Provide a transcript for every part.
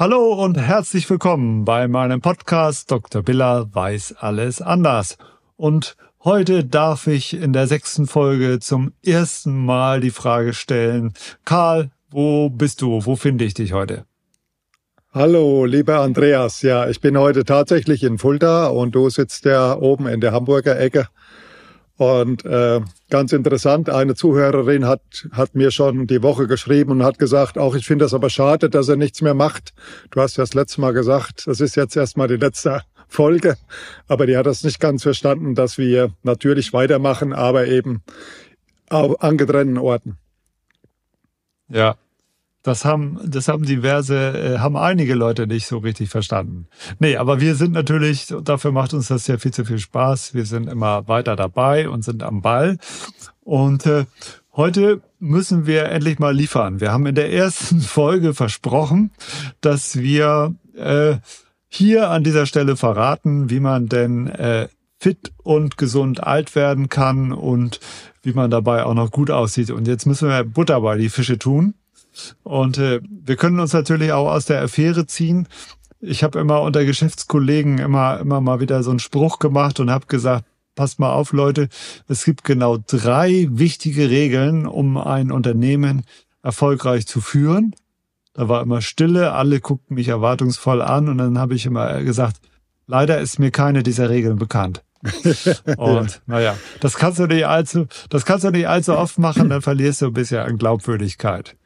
Hallo und herzlich willkommen bei meinem Podcast Dr. Biller weiß alles anders. Und heute darf ich in der sechsten Folge zum ersten Mal die Frage stellen, Karl, wo bist du? Wo finde ich dich heute? Hallo, lieber Andreas. Ja, ich bin heute tatsächlich in Fulda und du sitzt ja oben in der Hamburger Ecke. Und äh, ganz interessant, eine Zuhörerin hat, hat mir schon die Woche geschrieben und hat gesagt, auch ich finde das aber schade, dass er nichts mehr macht. Du hast ja das letzte Mal gesagt, das ist jetzt erstmal die letzte Folge, aber die hat das nicht ganz verstanden, dass wir natürlich weitermachen, aber eben an getrennten Orten. Ja, das haben, das haben diverse, äh, haben einige Leute nicht so richtig verstanden. Nee, aber wir sind natürlich, dafür macht uns das ja viel zu viel Spaß. Wir sind immer weiter dabei und sind am Ball. Und äh, heute müssen wir endlich mal liefern. Wir haben in der ersten Folge versprochen, dass wir äh, hier an dieser Stelle verraten, wie man denn äh, fit und gesund alt werden kann und wie man dabei auch noch gut aussieht. Und jetzt müssen wir Butter bei die Fische tun. Und äh, wir können uns natürlich auch aus der Affäre ziehen. Ich habe immer unter Geschäftskollegen immer immer mal wieder so einen Spruch gemacht und habe gesagt, passt mal auf, Leute, es gibt genau drei wichtige Regeln, um ein Unternehmen erfolgreich zu führen. Da war immer Stille, alle guckten mich erwartungsvoll an und dann habe ich immer gesagt, leider ist mir keine dieser Regeln bekannt. und naja, das kannst du nicht allzu, das kannst du nicht allzu oft machen, dann verlierst du ein bisschen an Glaubwürdigkeit.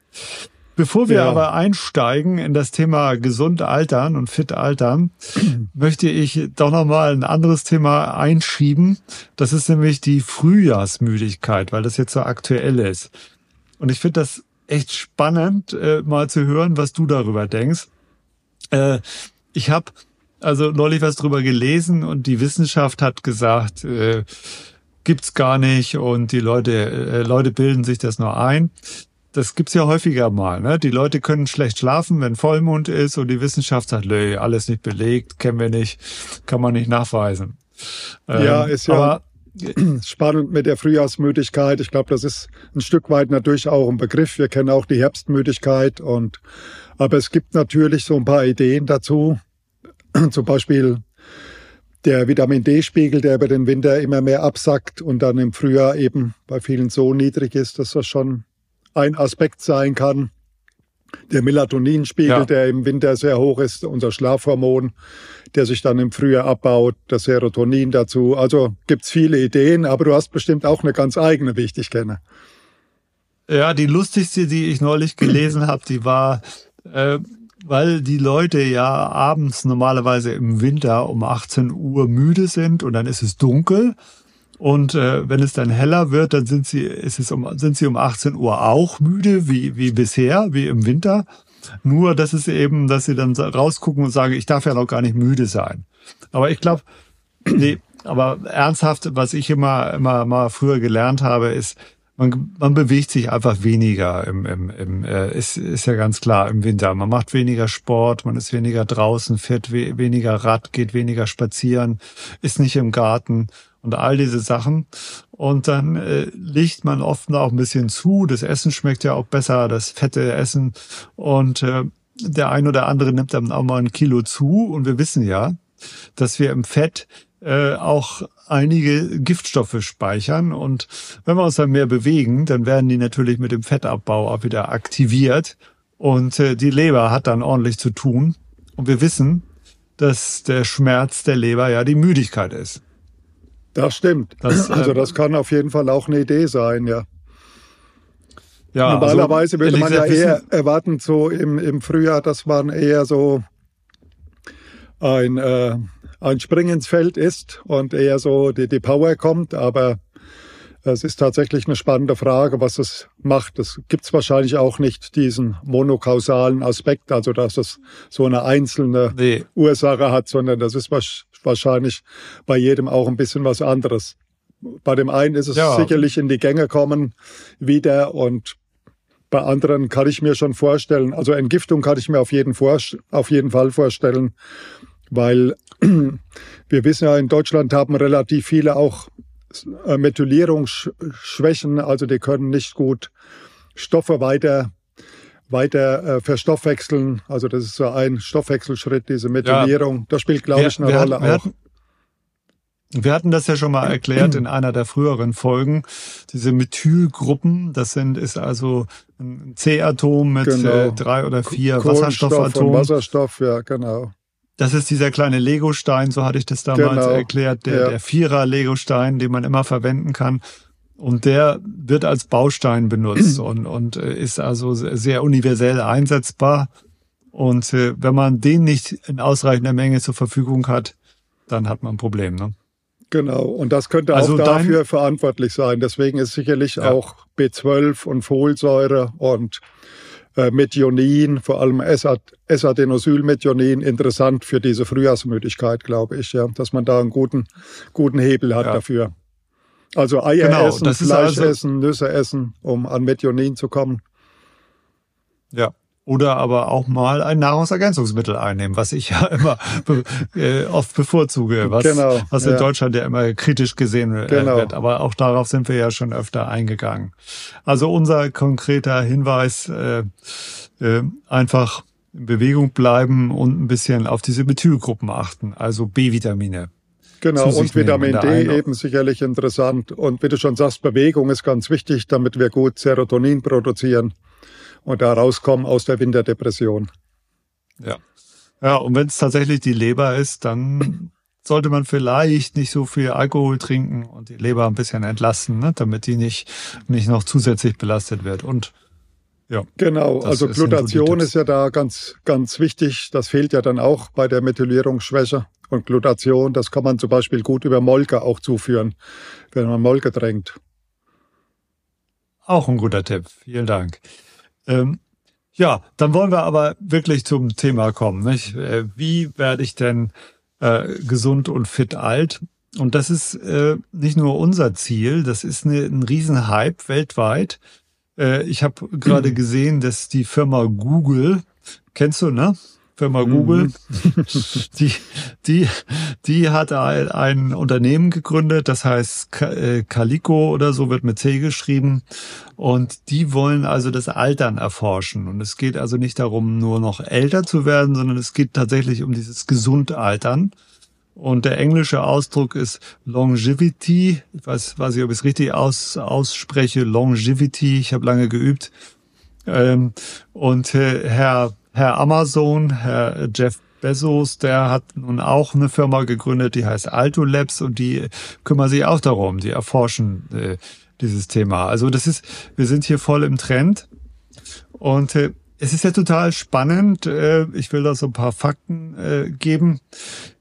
Bevor wir ja. aber einsteigen in das Thema gesund altern und fit altern, möchte ich doch noch mal ein anderes Thema einschieben. Das ist nämlich die Frühjahrsmüdigkeit, weil das jetzt so aktuell ist. Und ich finde das echt spannend, äh, mal zu hören, was du darüber denkst. Äh, ich habe also neulich was drüber gelesen und die Wissenschaft hat gesagt, äh, gibt's gar nicht und die Leute äh, Leute bilden sich das nur ein das gibt's ja häufiger mal. Ne? Die Leute können schlecht schlafen, wenn Vollmond ist und die Wissenschaft sagt, nö, alles nicht belegt, kennen wir nicht, kann man nicht nachweisen. Ja, ähm, ist ja spannend mit der Frühjahrsmüdigkeit. Ich glaube, das ist ein Stück weit natürlich auch ein Begriff. Wir kennen auch die Herbstmüdigkeit und aber es gibt natürlich so ein paar Ideen dazu. Zum Beispiel der Vitamin D-Spiegel, der über den Winter immer mehr absackt und dann im Frühjahr eben bei vielen so niedrig ist, dass das schon ein Aspekt sein kann. Der Melatoninspiegel, ja. der im Winter sehr hoch ist, unser Schlafhormon, der sich dann im Frühjahr abbaut, das Serotonin dazu. Also gibt's viele Ideen, aber du hast bestimmt auch eine ganz eigene, wie ich dich kenne. Ja, die lustigste, die ich neulich gelesen habe, die war, äh, weil die Leute ja abends normalerweise im Winter um 18 Uhr müde sind und dann ist es dunkel und äh, wenn es dann heller wird, dann sind sie, ist es um, sind sie um 18 Uhr auch müde, wie, wie bisher, wie im Winter. Nur, dass es eben, dass sie dann rausgucken und sagen, ich darf ja noch gar nicht müde sein. Aber ich glaube, nee, aber ernsthaft, was ich immer, immer mal früher gelernt habe, ist, man, man bewegt sich einfach weniger im, im, im äh, ist, ist ja ganz klar im Winter. Man macht weniger Sport, man ist weniger draußen, fährt we weniger Rad, geht weniger spazieren, ist nicht im Garten und all diese Sachen. Und dann äh, legt man oft auch ein bisschen zu. Das Essen schmeckt ja auch besser, das fette Essen. Und äh, der ein oder andere nimmt dann auch mal ein Kilo zu. Und wir wissen ja, dass wir im Fett äh, auch einige Giftstoffe speichern. Und wenn wir uns dann mehr bewegen, dann werden die natürlich mit dem Fettabbau auch wieder aktiviert. Und äh, die Leber hat dann ordentlich zu tun. Und wir wissen, dass der Schmerz der Leber ja die Müdigkeit ist. Das stimmt. Das, also ähm, das kann auf jeden Fall auch eine Idee sein, ja. Ja, Normalerweise also, würde man ja eher erwarten, so im, im Frühjahr, dass man eher so ein, äh, ein Spring ins Feld ist und eher so die, die Power kommt. Aber es ist tatsächlich eine spannende Frage, was es macht. Es gibt es wahrscheinlich auch nicht diesen monokausalen Aspekt, also dass es so eine einzelne nee. Ursache hat, sondern das ist wahrscheinlich bei jedem auch ein bisschen was anderes. Bei dem einen ist es ja. sicherlich in die Gänge kommen wieder und bei anderen kann ich mir schon vorstellen, also Entgiftung kann ich mir auf jeden, auf jeden Fall vorstellen, weil wir wissen ja, in Deutschland haben relativ viele auch Methylierungsschwächen, also die können nicht gut Stoffe weiter weiter äh, verstoffwechseln. Also das ist so ein Stoffwechselschritt, diese Methylierung. Ja. Das spielt, glaube ich, eine wir, Rolle wir auch. Hatten, wir hatten das ja schon mal erklärt in einer der früheren Folgen. Diese Methylgruppen, das sind, ist also ein C-Atom mit genau. äh, drei oder vier Wasserstoffatomen. Wasserstoff, ja, genau. Das ist dieser kleine Legostein, so hatte ich das damals genau. erklärt, der, ja. der Vierer-Legostein, den man immer verwenden kann. Und der wird als Baustein benutzt und, und äh, ist also sehr universell einsetzbar. Und äh, wenn man den nicht in ausreichender Menge zur Verfügung hat, dann hat man ein Problem. Ne? Genau, und das könnte also auch dafür dein, verantwortlich sein. Deswegen ist sicherlich ja. auch B12 und Folsäure und Methionin, vor allem S-Adenosylmethionin, interessant für diese Frühjahrsmüdigkeit, glaube ich, ja, dass man da einen guten, guten Hebel hat ja. dafür. Also Eier genau, essen, Fleisch also, essen, Nüsse essen, um an Methionin zu kommen. Ja, oder aber auch mal ein Nahrungsergänzungsmittel einnehmen, was ich ja immer äh, oft bevorzuge, was, genau, was in ja. Deutschland ja immer kritisch gesehen äh, genau. wird. Aber auch darauf sind wir ja schon öfter eingegangen. Also unser konkreter Hinweis, äh, äh, einfach in Bewegung bleiben und ein bisschen auf diese Methylgruppen achten, also B-Vitamine. Genau, und Vitamin D eben sicherlich interessant. Und wie du schon sagst, Bewegung ist ganz wichtig, damit wir gut Serotonin produzieren und da rauskommen aus der Winterdepression. Ja. Ja, und wenn es tatsächlich die Leber ist, dann sollte man vielleicht nicht so viel Alkohol trinken und die Leber ein bisschen entlasten, ne, damit die nicht, nicht noch zusätzlich belastet wird. Und ja. Genau, also Glutation ist ja da ganz, ganz wichtig. Das fehlt ja dann auch bei der Methylierungsschwäche. Und Glutation, das kann man zum Beispiel gut über Molke auch zuführen, wenn man Molke trinkt. Auch ein guter Tipp. Vielen Dank. Ähm, ja, dann wollen wir aber wirklich zum Thema kommen. Nicht? Äh, wie werde ich denn äh, gesund und fit alt? Und das ist äh, nicht nur unser Ziel, das ist eine, ein Riesenhype weltweit. Äh, ich habe gerade gesehen, dass die Firma Google, kennst du, ne? Firma Google, mhm. die, die, die hat ein Unternehmen gegründet, das heißt äh, Calico oder so, wird mit C geschrieben. Und die wollen also das Altern erforschen. Und es geht also nicht darum, nur noch älter zu werden, sondern es geht tatsächlich um dieses Gesundaltern. Und der englische Ausdruck ist Longevity. Ich weiß, weiß ich, ob ich es richtig aus, ausspreche. Longevity. Ich habe lange geübt. Ähm, und äh, Herr Herr Amazon, Herr Jeff Bezos, der hat nun auch eine Firma gegründet, die heißt Alto Labs und die kümmern sich auch darum, die erforschen äh, dieses Thema. Also das ist, wir sind hier voll im Trend und äh, es ist ja total spannend. Äh, ich will da so ein paar Fakten äh, geben,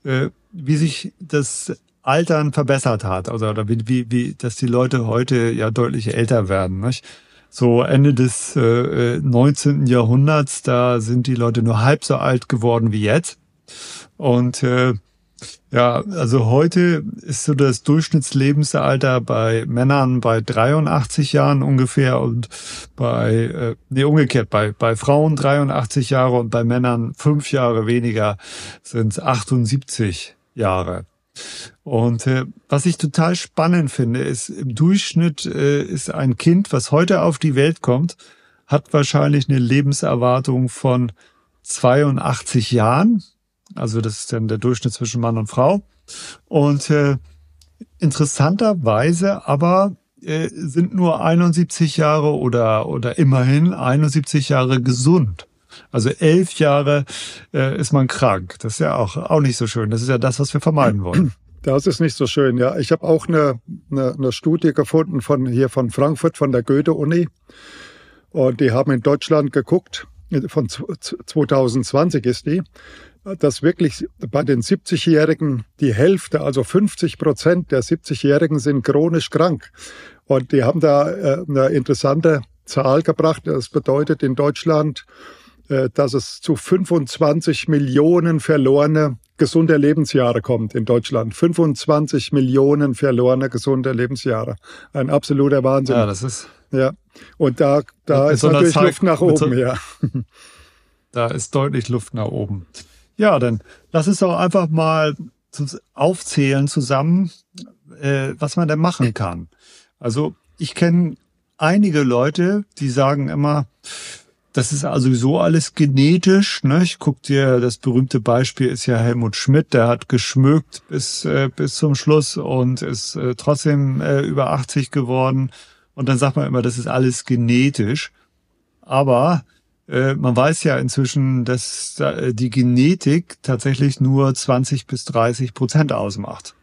äh, wie sich das Altern verbessert hat, also oder wie, wie, wie, dass die Leute heute ja deutlich älter werden. Nicht? So Ende des äh, 19. Jahrhunderts, da sind die Leute nur halb so alt geworden wie jetzt. Und äh, ja, also heute ist so das Durchschnittslebensalter bei Männern bei 83 Jahren ungefähr und bei, äh, nee, umgekehrt, bei, bei Frauen 83 Jahre und bei Männern fünf Jahre weniger sind es 78 Jahre. Und äh, was ich total spannend finde, ist, im Durchschnitt äh, ist ein Kind, was heute auf die Welt kommt, hat wahrscheinlich eine Lebenserwartung von 82 Jahren. Also das ist dann der Durchschnitt zwischen Mann und Frau. Und äh, interessanterweise aber äh, sind nur 71 Jahre oder, oder immerhin 71 Jahre gesund. Also elf Jahre äh, ist man krank. Das ist ja auch, auch nicht so schön. Das ist ja das, was wir vermeiden wollen. Das ist nicht so schön, ja. Ich habe auch eine, eine, eine Studie gefunden von hier von Frankfurt, von der Goethe-Uni. Und die haben in Deutschland geguckt, von 2020 ist die, dass wirklich bei den 70-Jährigen die Hälfte, also 50 Prozent der 70-Jährigen sind chronisch krank. Und die haben da äh, eine interessante Zahl gebracht. Das bedeutet in Deutschland dass es zu 25 Millionen verlorene gesunde Lebensjahre kommt in Deutschland. 25 Millionen verlorene gesunde Lebensjahre. Ein absoluter Wahnsinn. Ja, das ist. Ja. Und da, da ist so natürlich Zeit, Luft nach oben, so, ja. Da ist deutlich Luft nach oben. Ja, dann lass uns doch einfach mal aufzählen zusammen, äh, was man denn machen kann. Also ich kenne einige Leute, die sagen immer, das ist also so alles genetisch. Ne? Ich guck dir, das berühmte Beispiel ist ja Helmut Schmidt, der hat geschmückt bis, äh, bis zum Schluss und ist äh, trotzdem äh, über 80 geworden. Und dann sagt man immer, das ist alles genetisch. Aber äh, man weiß ja inzwischen, dass äh, die Genetik tatsächlich nur 20 bis 30 Prozent ausmacht.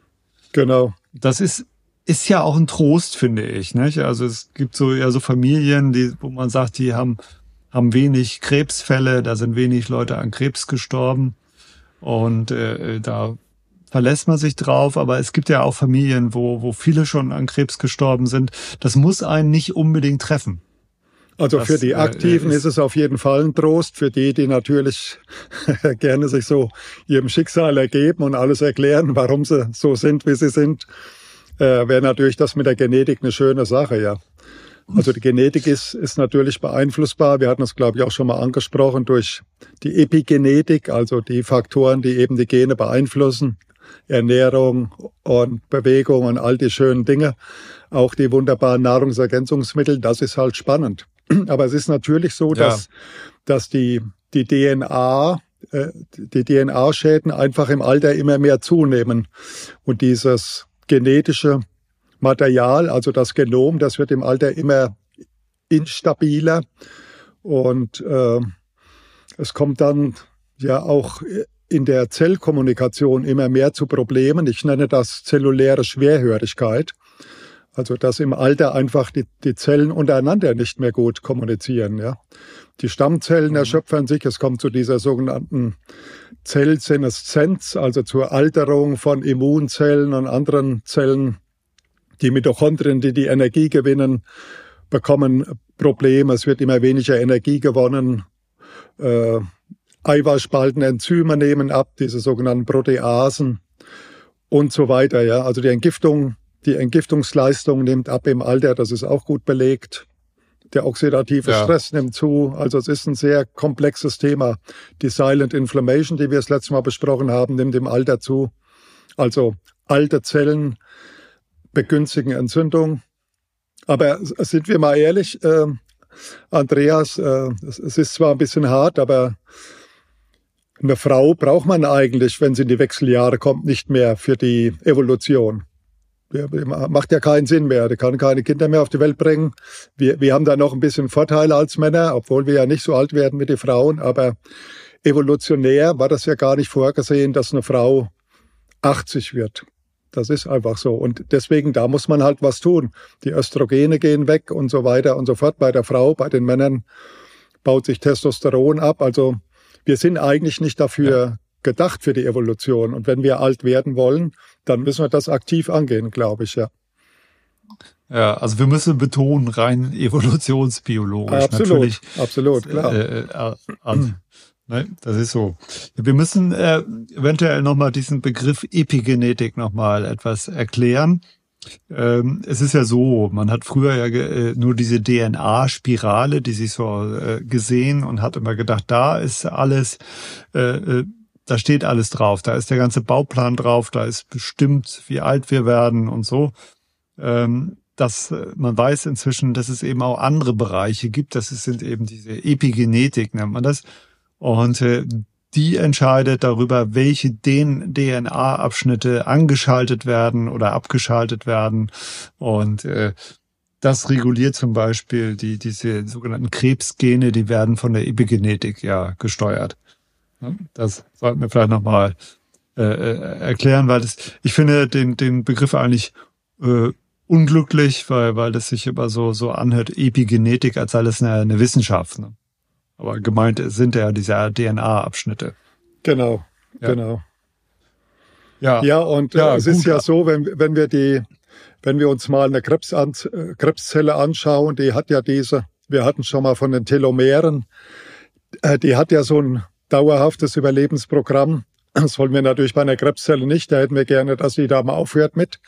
Genau. Das ist ist ja auch ein Trost, finde ich. Nicht? Also es gibt so ja so Familien, die, wo man sagt, die haben haben wenig Krebsfälle, da sind wenig Leute an Krebs gestorben und äh, da verlässt man sich drauf, aber es gibt ja auch Familien, wo, wo viele schon an Krebs gestorben sind. Das muss einen nicht unbedingt treffen. Also das, für die äh, Aktiven äh, ist, ist, es auf jeden Fall ein Trost. Für die, die natürlich gerne sich so ihrem Schicksal ergeben und alles erklären, warum sie so sind, wie sie sind, äh, wäre natürlich das mit der Genetik eine schöne Sache, ja. Also die Genetik ist, ist natürlich beeinflussbar. Wir hatten das, glaube ich, auch schon mal angesprochen durch die Epigenetik, also die Faktoren, die eben die Gene beeinflussen. Ernährung und Bewegung und all die schönen Dinge. Auch die wunderbaren Nahrungsergänzungsmittel, das ist halt spannend. Aber es ist natürlich so, ja. dass, dass die, die DNA, äh, die DNA-Schäden einfach im Alter immer mehr zunehmen. Und dieses genetische Material, also das Genom, das wird im Alter immer instabiler und äh, es kommt dann ja auch in der Zellkommunikation immer mehr zu Problemen. Ich nenne das zelluläre Schwerhörigkeit. Also dass im Alter einfach die, die Zellen untereinander nicht mehr gut kommunizieren. Ja. Die Stammzellen mhm. erschöpfen sich, es kommt zu dieser sogenannten Zellseneszenz, also zur Alterung von Immunzellen und anderen Zellen die Mitochondrien, die die Energie gewinnen, bekommen Probleme. Es wird immer weniger Energie gewonnen. Äh, Eiweißspalten, Enzyme nehmen ab, diese sogenannten Proteasen und so weiter. Ja, also die Entgiftung, die Entgiftungsleistung nimmt ab im Alter. Das ist auch gut belegt. Der oxidative ja. Stress nimmt zu. Also es ist ein sehr komplexes Thema. Die Silent Inflammation, die wir das letzte Mal besprochen haben, nimmt im Alter zu. Also alte Zellen begünstigen Entzündung. Aber sind wir mal ehrlich, äh, Andreas, äh, es, es ist zwar ein bisschen hart, aber eine Frau braucht man eigentlich, wenn sie in die Wechseljahre kommt, nicht mehr für die Evolution. Macht ja keinen Sinn mehr. Die kann keine Kinder mehr auf die Welt bringen. Wir, wir haben da noch ein bisschen Vorteile als Männer, obwohl wir ja nicht so alt werden wie die Frauen. Aber evolutionär war das ja gar nicht vorgesehen, dass eine Frau 80 wird. Das ist einfach so. Und deswegen, da muss man halt was tun. Die Östrogene gehen weg und so weiter und so fort. Bei der Frau, bei den Männern baut sich Testosteron ab. Also wir sind eigentlich nicht dafür ja. gedacht für die Evolution. Und wenn wir alt werden wollen, dann müssen wir das aktiv angehen, glaube ich, ja. Ja, also wir müssen betonen, rein evolutionsbiologisch. Absolut, natürlich, absolut, klar. Äh, äh, also, Ne, das ist so. Wir müssen äh, eventuell nochmal diesen Begriff Epigenetik nochmal etwas erklären. Ähm, es ist ja so, man hat früher ja äh, nur diese DNA-Spirale, die sich so äh, gesehen und hat immer gedacht, da ist alles, äh, äh, da steht alles drauf, da ist der ganze Bauplan drauf, da ist bestimmt, wie alt wir werden und so. Ähm, dass äh, man weiß inzwischen, dass es eben auch andere Bereiche gibt. Das sind eben diese Epigenetik, nennt man das. Und äh, die entscheidet darüber, welche DNA-Abschnitte angeschaltet werden oder abgeschaltet werden. Und äh, das reguliert zum Beispiel die, diese sogenannten Krebsgene, die werden von der Epigenetik ja gesteuert. Das sollten wir vielleicht nochmal äh, äh, erklären, weil das, ich finde den, den Begriff eigentlich äh, unglücklich, weil, weil das sich immer so, so anhört, Epigenetik, als das eine, eine Wissenschaft. Ne? Aber gemeint sind ja diese DNA-Abschnitte. Genau, ja. genau. Ja, ja und ja, es gut. ist ja so, wenn, wenn wir die, wenn wir uns mal eine Krebs an, äh, Krebszelle anschauen, die hat ja diese, wir hatten schon mal von den Telomeren, äh, die hat ja so ein dauerhaftes Überlebensprogramm. Das wollen wir natürlich bei einer Krebszelle nicht. Da hätten wir gerne, dass sie da mal aufhört mit.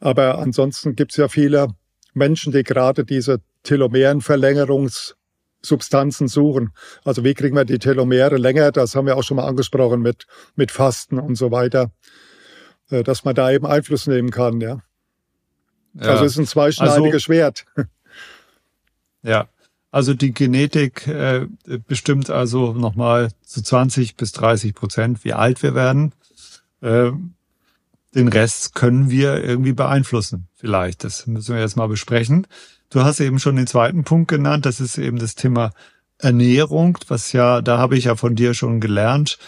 Aber ansonsten gibt es ja viele Menschen, die gerade diese Telomerenverlängerungs Substanzen suchen. Also wie kriegen wir die Telomere länger? Das haben wir auch schon mal angesprochen mit, mit Fasten und so weiter, äh, dass man da eben Einfluss nehmen kann, ja. ja. Also es ist ein zweischneidiges also, Schwert. Ja. Also die Genetik äh, bestimmt also nochmal zu 20 bis 30 Prozent, wie alt wir werden. Äh, den Rest können wir irgendwie beeinflussen, vielleicht. Das müssen wir jetzt mal besprechen. Du hast eben schon den zweiten Punkt genannt, das ist eben das Thema Ernährung, was ja, da habe ich ja von dir schon gelernt,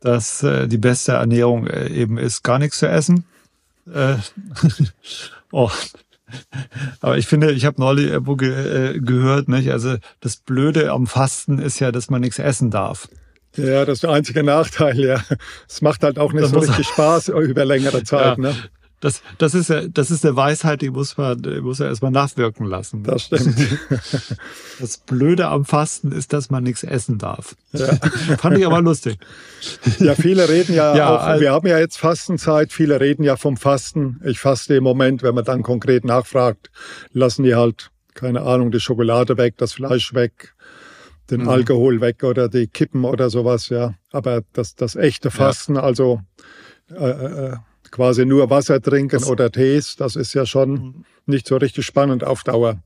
dass äh, die beste Ernährung äh, eben ist, gar nichts zu essen. Äh, oh. Aber ich finde, ich habe neulich irgendwo ge äh, gehört, nicht? also das Blöde am Fasten ist ja, dass man nichts essen darf. Ja, das ist der einzige Nachteil, ja. Es macht halt auch nicht das so richtig Spaß über längere Zeit. Ja. Ne? Das, das ist ja, das ist eine Weisheit, die muss man, die muss man erstmal nachwirken lassen. Das stimmt. Das Blöde am Fasten ist, dass man nichts essen darf. Ja. Fand ich aber lustig. Ja, viele reden ja, ja auch, also, wir haben ja jetzt Fastenzeit, viele reden ja vom Fasten. Ich faste im Moment, wenn man dann konkret nachfragt, lassen die halt, keine Ahnung, die Schokolade weg, das Fleisch weg, den mhm. Alkohol weg oder die Kippen oder sowas, ja. Aber das, das echte Fasten, ja. also äh, äh, quasi nur Wasser trinken das oder Tees, das ist ja schon mhm. nicht so richtig spannend auf Dauer.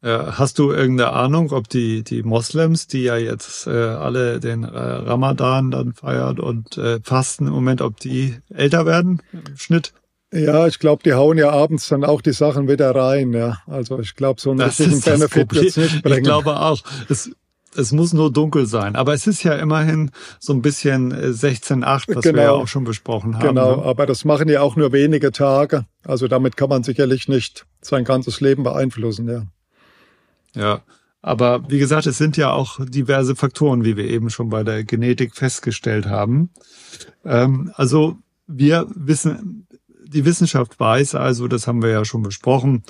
Hast du irgendeine Ahnung, ob die, die Moslems, die ja jetzt äh, alle den äh, Ramadan dann feiern und äh, fasten im Moment, ob die älter werden im Schnitt? Ja, ich glaube, die hauen ja abends dann auch die Sachen wieder rein. Ja, also ich glaube, so einen das richtigen Benefit wird nicht bringen. Ich glaube auch. Es, es muss nur dunkel sein. Aber es ist ja immerhin so ein bisschen 16.8, äh, was genau. wir ja auch schon besprochen haben. Genau, ne? aber das machen ja auch nur wenige Tage. Also damit kann man sicherlich nicht sein ganzes Leben beeinflussen, ja. Ja, aber wie gesagt, es sind ja auch diverse Faktoren, wie wir eben schon bei der Genetik festgestellt haben. Ähm, also wir wissen, die Wissenschaft weiß also, das haben wir ja schon besprochen,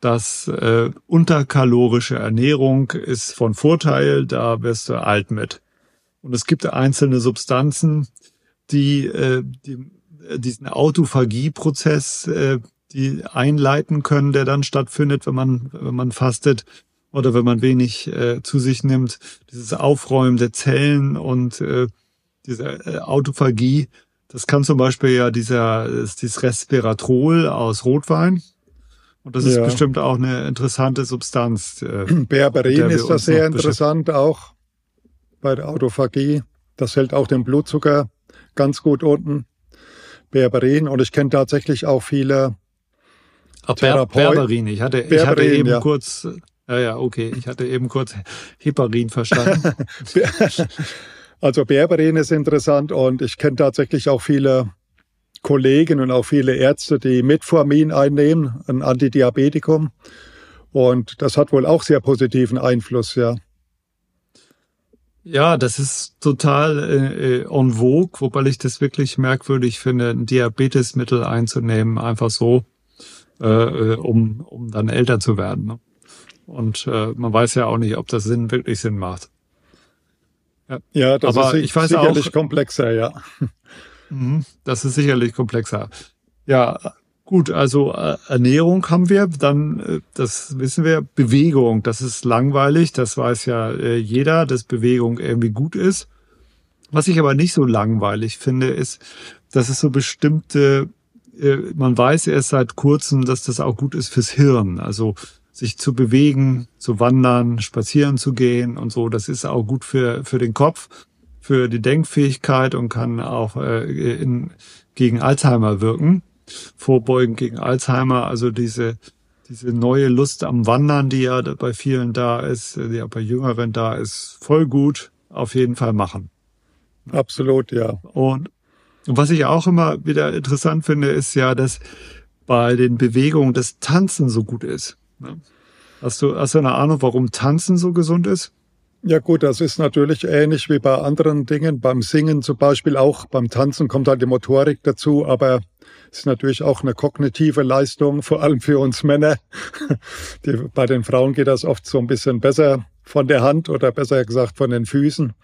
dass äh, unterkalorische Ernährung ist von Vorteil, da wirst du alt mit. Und es gibt einzelne Substanzen, die, äh, die diesen Autophagie-Prozess, äh, die einleiten können, der dann stattfindet, wenn man, wenn man fastet oder wenn man wenig äh, zu sich nimmt. Dieses Aufräumen der Zellen und äh, diese äh, Autophagie, das kann zum Beispiel ja dieser, dieses Resveratrol aus Rotwein, und das ja. ist bestimmt auch eine interessante Substanz. Äh, Berberin ist das sehr interessant auch bei der Autophagie. Das hält auch den Blutzucker ganz gut unten. Berberin. Und ich kenne tatsächlich auch viele Ach, Therapeuten. Berberin. Ich hatte, Berberin, ich hatte eben ja. kurz, ja, ja, okay. Ich hatte eben kurz Heparin verstanden. also Berberin ist interessant und ich kenne tatsächlich auch viele Kollegen und auch viele Ärzte, die Metformin einnehmen, ein Antidiabetikum. Und das hat wohl auch sehr positiven Einfluss, ja. Ja, das ist total äh, en vogue, wobei ich das wirklich merkwürdig finde, ein Diabetesmittel einzunehmen, einfach so, äh, äh, um, um dann älter zu werden. Ne? Und äh, man weiß ja auch nicht, ob das Sinn wirklich Sinn macht. Ja, ja das Aber ist ich weiß sicherlich auch, komplexer, ja. Mhm. Das ist sicherlich komplexer. Ja, gut, also äh, Ernährung haben wir, dann, äh, das wissen wir, Bewegung, das ist langweilig, das weiß ja äh, jeder, dass Bewegung irgendwie gut ist. Was ich aber nicht so langweilig finde, ist, dass es so bestimmte, man weiß erst seit kurzem, dass das auch gut ist fürs Hirn. Also sich zu bewegen, zu wandern, spazieren zu gehen und so, das ist auch gut für, für den Kopf für die Denkfähigkeit und kann auch äh, in, gegen Alzheimer wirken, vorbeugen gegen Alzheimer. Also diese diese neue Lust am Wandern, die ja bei vielen da ist, die ja bei Jüngeren da ist, voll gut auf jeden Fall machen. Absolut, ja. Und, was ich auch immer wieder interessant finde, ist ja, dass bei den Bewegungen das Tanzen so gut ist. Ne? Hast du, hast du eine Ahnung, warum Tanzen so gesund ist? Ja gut, das ist natürlich ähnlich wie bei anderen Dingen. Beim Singen zum Beispiel auch, beim Tanzen kommt halt die Motorik dazu, aber es ist natürlich auch eine kognitive Leistung, vor allem für uns Männer. Die, bei den Frauen geht das oft so ein bisschen besser von der Hand oder besser gesagt von den Füßen.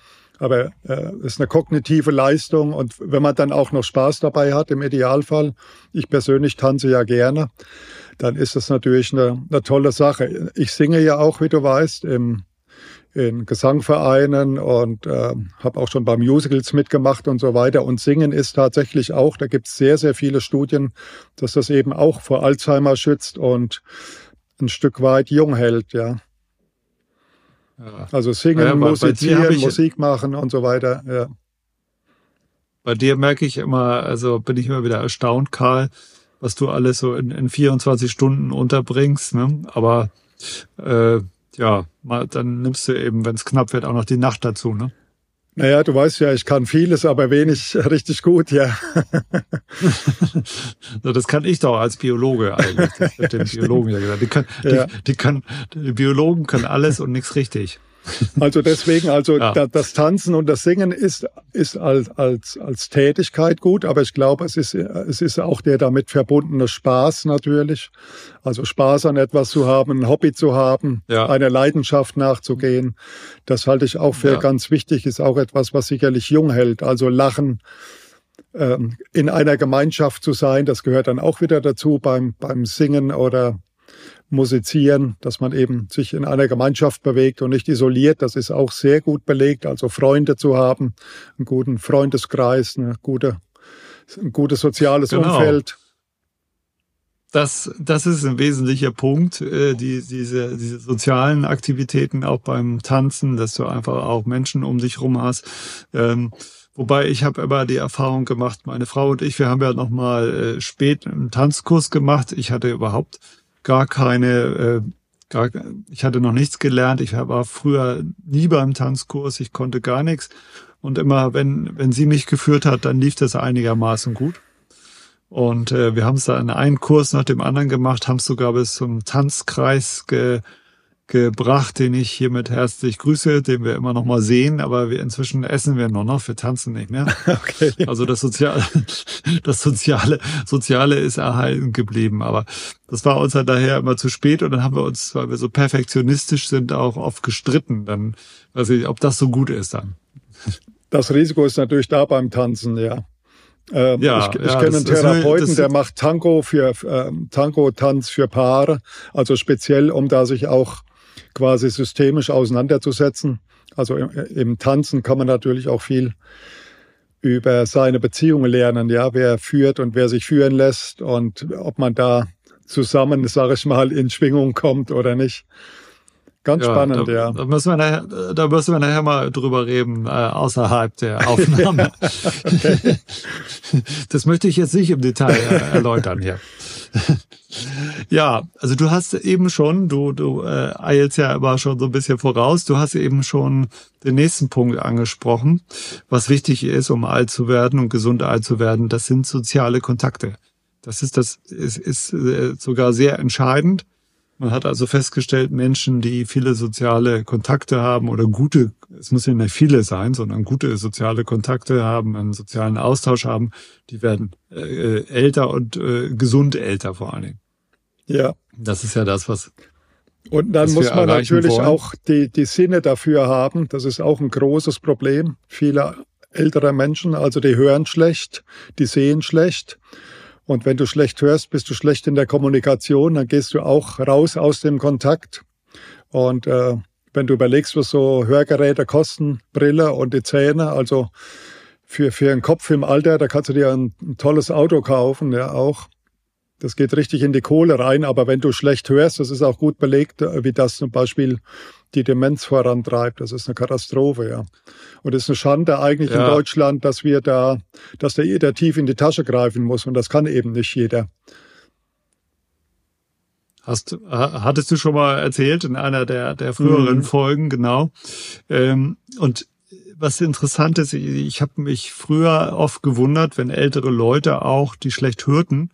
Aber es äh, ist eine kognitive Leistung und wenn man dann auch noch Spaß dabei hat, im Idealfall, ich persönlich tanze ja gerne, dann ist das natürlich eine, eine tolle Sache. Ich singe ja auch, wie du weißt, im in Gesangvereinen und äh, habe auch schon bei Musicals mitgemacht und so weiter. Und Singen ist tatsächlich auch, da gibt es sehr, sehr viele Studien, dass das eben auch vor Alzheimer schützt und ein Stück weit jung hält, ja. Ja. Also singen, ja, musizieren, Musik machen und so weiter. Ja. Bei dir merke ich immer, also bin ich immer wieder erstaunt, Karl, was du alles so in, in 24 Stunden unterbringst. Ne? Aber äh, ja, mal, dann nimmst du eben, wenn es knapp wird, auch noch die Nacht dazu. Ne? Naja, du weißt ja, ich kann vieles, aber wenig richtig gut, ja. das kann ich doch als Biologe eigentlich. Das wird den Biologen ja gesagt. Die, können, ja. die, die, kann, die Biologen können alles und nichts richtig. Also deswegen, also ja. das Tanzen und das Singen ist, ist als, als, als Tätigkeit gut, aber ich glaube, es ist, es ist auch der damit verbundene Spaß natürlich. Also Spaß an etwas zu haben, ein Hobby zu haben, ja. einer Leidenschaft nachzugehen. Das halte ich auch für ja. ganz wichtig, ist auch etwas, was sicherlich jung hält. Also Lachen, ähm, in einer Gemeinschaft zu sein, das gehört dann auch wieder dazu beim, beim Singen oder musizieren, dass man eben sich in einer Gemeinschaft bewegt und nicht isoliert. Das ist auch sehr gut belegt. Also Freunde zu haben, einen guten Freundeskreis, eine gute, ein gutes soziales genau. Umfeld. Das, das ist ein wesentlicher Punkt, äh, die, diese, diese sozialen Aktivitäten auch beim Tanzen, dass du einfach auch Menschen um dich rum hast. Ähm, Wobei ich habe immer die Erfahrung gemacht, meine Frau und ich, wir haben ja noch mal äh, spät einen Tanzkurs gemacht. Ich hatte überhaupt gar keine, äh, gar, ich hatte noch nichts gelernt. Ich war früher nie beim Tanzkurs, ich konnte gar nichts. Und immer, wenn, wenn sie mich geführt hat, dann lief das einigermaßen gut. Und äh, wir haben es dann einen Kurs nach dem anderen gemacht, haben es sogar bis zum Tanzkreis ge, gebracht, den ich hiermit herzlich grüße, den wir immer noch mal sehen, aber wir inzwischen essen wir nur noch, wir tanzen nicht mehr. Okay. Also das Soziale, das Soziale, Soziale ist erhalten geblieben, aber das war uns dann daher immer zu spät und dann haben wir uns, weil wir so perfektionistisch sind, auch oft gestritten, dann weiß ich, ob das so gut ist dann. Das Risiko ist natürlich da beim Tanzen, ja. Ähm, ja, ich, ich ja, kenne einen Therapeuten, das, der macht Tango für ähm, Tango-Tanz für Paare, also speziell, um da sich auch quasi systemisch auseinanderzusetzen. Also im, im Tanzen kann man natürlich auch viel über seine Beziehungen lernen, ja, wer führt und wer sich führen lässt und ob man da zusammen, sage ich mal, in Schwingung kommt oder nicht. Ganz ja, spannend, da, ja. Da müssen, wir nachher, da müssen wir nachher mal drüber reden, äh, außerhalb der Aufnahme. das möchte ich jetzt nicht im Detail äh, erläutern hier. ja, also du hast eben schon, du, du äh, eilst ja aber schon so ein bisschen voraus, du hast eben schon den nächsten Punkt angesprochen, was wichtig ist, um alt zu werden und gesund alt zu werden, das sind soziale Kontakte. Das ist das ist, ist äh, sogar sehr entscheidend. Man hat also festgestellt, Menschen, die viele soziale Kontakte haben oder gute, es muss ja nicht viele sein, sondern gute soziale Kontakte haben, einen sozialen Austausch haben, die werden äh, älter und äh, gesund älter vor allen Dingen. Ja. Das ist ja das, was. Und dann muss man natürlich wollen. auch die, die Sinne dafür haben. Das ist auch ein großes Problem vieler älterer Menschen. Also die hören schlecht, die sehen schlecht. Und wenn du schlecht hörst, bist du schlecht in der Kommunikation, dann gehst du auch raus aus dem Kontakt. Und äh, wenn du überlegst, was so Hörgeräte kosten, Brille und die Zähne, also für, für einen Kopf im Alter, da kannst du dir ein, tolles Auto kaufen, ja auch. Das geht richtig in die Kohle rein, aber wenn du schlecht hörst, das ist auch gut belegt, äh, wie das zum Beispiel die Demenz vorantreibt. Das ist eine Katastrophe, ja. Und es ist eine Schande eigentlich ja. in Deutschland, dass wir da, dass da jeder tief in die Tasche greifen muss und das kann eben nicht jeder. Hast, hattest du schon mal erzählt in einer der, der früheren mhm. Folgen, genau. Ähm, und was interessant ist, ich habe mich früher oft gewundert, wenn ältere Leute auch, die schlecht hörten,